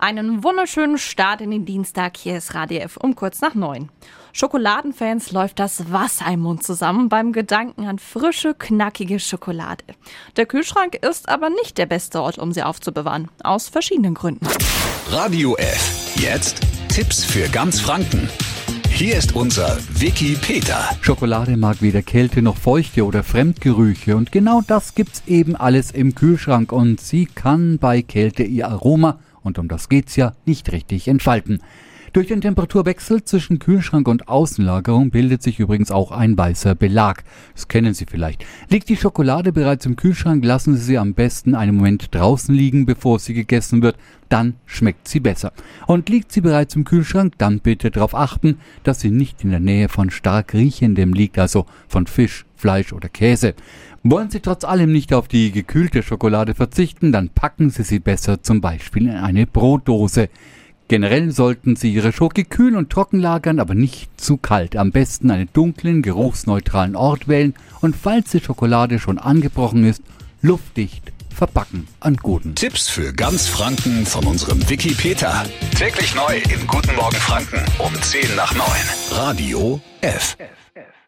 Einen wunderschönen Start in den Dienstag. Hier ist Radio F um kurz nach neun. Schokoladenfans läuft das Wasser im Mund zusammen beim Gedanken an frische, knackige Schokolade. Der Kühlschrank ist aber nicht der beste Ort, um sie aufzubewahren. Aus verschiedenen Gründen. Radio F. Jetzt Tipps für ganz Franken. Hier ist unser Wiki Peter. Schokolade mag weder Kälte noch Feuchte oder Fremdgerüche und genau das gibt's eben alles im Kühlschrank und sie kann bei Kälte ihr Aroma und um das geht's ja nicht richtig entfalten. Durch den Temperaturwechsel zwischen Kühlschrank und Außenlagerung bildet sich übrigens auch ein weißer Belag. Das kennen Sie vielleicht. Liegt die Schokolade bereits im Kühlschrank, lassen Sie sie am besten einen Moment draußen liegen, bevor sie gegessen wird. Dann schmeckt sie besser. Und liegt sie bereits im Kühlschrank, dann bitte darauf achten, dass sie nicht in der Nähe von stark riechendem liegt, also von Fisch, Fleisch oder Käse. Wollen Sie trotz allem nicht auf die gekühlte Schokolade verzichten, dann packen Sie sie besser zum Beispiel in eine Brotdose. Generell sollten Sie Ihre Schoki kühl und trocken lagern, aber nicht zu kalt. Am besten einen dunklen, geruchsneutralen Ort wählen und falls die Schokolade schon angebrochen ist, luftdicht verpacken an guten. Tipps für ganz Franken von unserem Wiki Peter. Täglich neu im Guten Morgen Franken um 10 nach 9. Radio F. F, F.